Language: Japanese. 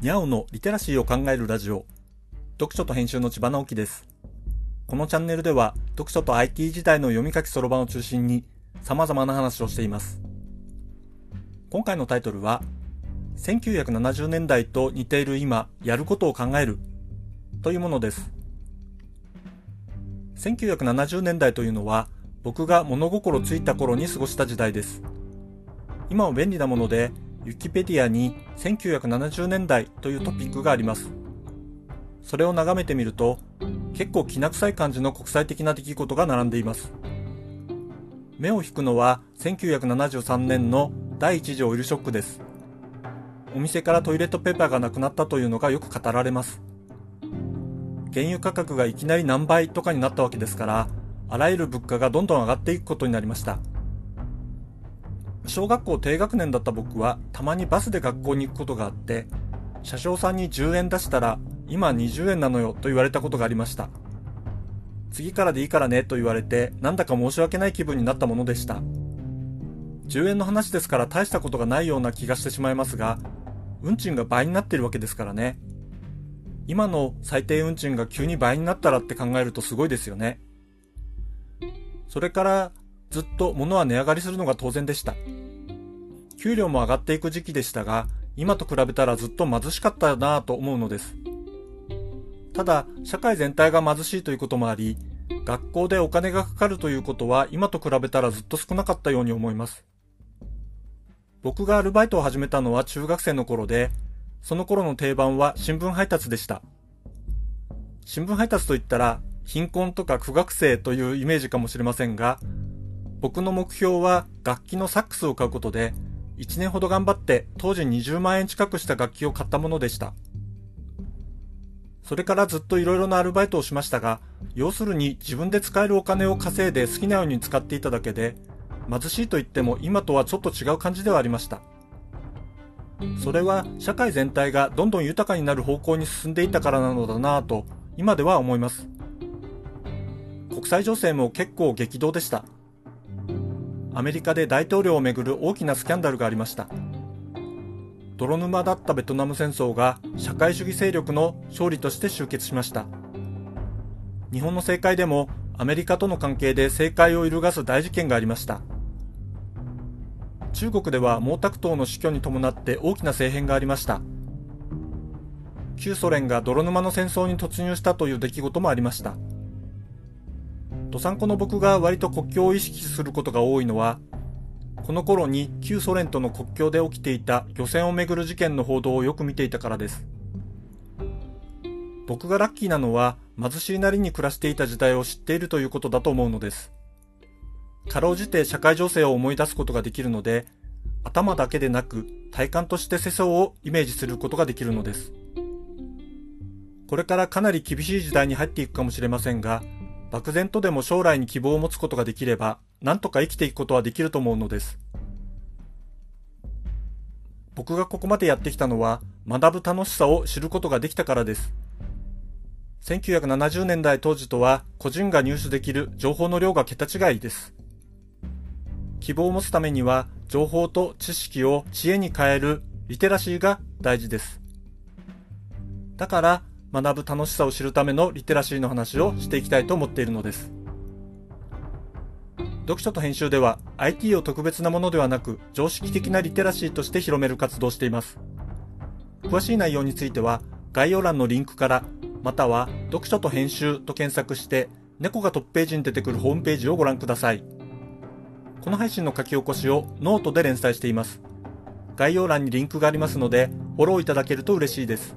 にゃおのリテラシーを考えるラジオ。読書と編集の千葉直樹です。このチャンネルでは、読書と IT 時代の読み書きそろばんを中心に、様々な話をしています。今回のタイトルは、1970年代と似ている今、やることを考える、というものです。1970年代というのは、僕が物心ついた頃に過ごした時代です。今は便利なもので、ウィキペディアに1970年代というトピックがあります。それを眺めてみると、結構きな臭い感じの国際的な出来事が並んでいます。目を引くのは1973年の第一次オイルショックです。お店からトイレットペーパーがなくなったというのがよく語られます。原油価格がいきなり何倍とかになったわけですから、あらゆる物価がどんどん上がっていくことになりました。小学校低学年だった僕はたまにバスで学校に行くことがあって、車掌さんに10円出したら今20円なのよと言われたことがありました。次からでいいからねと言われてなんだか申し訳ない気分になったものでした。10円の話ですから大したことがないような気がしてしまいますが、運賃が倍になっているわけですからね。今の最低運賃が急に倍になったらって考えるとすごいですよね。それからずっと物は値上がりするのが当然でした。給料も上がっていく時期でしたが、今と比べたらずっと貧しかったなぁと思うのです。ただ、社会全体が貧しいということもあり、学校でお金がかかるということは今と比べたらずっと少なかったように思います。僕がアルバイトを始めたのは中学生の頃で、その頃の定番は新聞配達でした。新聞配達といったら、貧困とか苦学生というイメージかもしれませんが、僕の目標は楽器のサックスを買うことで、1年ほど頑張って当時20万円近くした楽器を買ったものでした。それからずっと色々なアルバイトをしましたが、要するに自分で使えるお金を稼いで好きなように使っていただけで、貧しいと言っても今とはちょっと違う感じではありました。それは社会全体がどんどん豊かになる方向に進んでいったからなのだなぁと今では思います。国際情勢も結構激動でした。アメリカで大統領をめぐる大きなスキャンダルがありました。泥沼だったベトナム戦争が社会主義勢力の勝利として終結しました。日本の政界でもアメリカとの関係で政界を揺るがす大事件がありました。中国では毛沢東の死去に伴って大きな政変がありました。旧ソ連が泥沼の戦争に突入したという出来事もありました。どさんこの僕が割と国境を意識することが多いのは、この頃に旧ソ連との国境で起きていた漁船をめぐる事件の報道をよく見ていたからです。僕がラッキーなのは貧しいなりに暮らしていた時代を知っているということだと思うのです。かろうじて社会情勢を思い出すことができるので、頭だけでなく体感として世相をイメージすることができるのです。これからかなり厳しい時代に入っていくかもしれませんが、漠然とでも将来に希望を持つことができれば、なんとか生きていくことはできると思うのです。僕がここまでやってきたのは、学ぶ楽しさを知ることができたからです。1970年代当時とは、個人が入手できる情報の量が桁違いです。希望を持つためには、情報と知識を知恵に変えるリテラシーが大事です。だから、学ぶ楽しさを知るためのリテラシーの話をしていきたいと思っているのです。読書と編集では IT を特別なものではなく常識的なリテラシーとして広める活動をしています。詳しい内容については概要欄のリンクからまたは読書と編集と検索して猫がトップページに出てくるホームページをご覧ください。この配信の書き起こしをノートで連載しています。概要欄にリンクがありますのでフォローいただけると嬉しいです。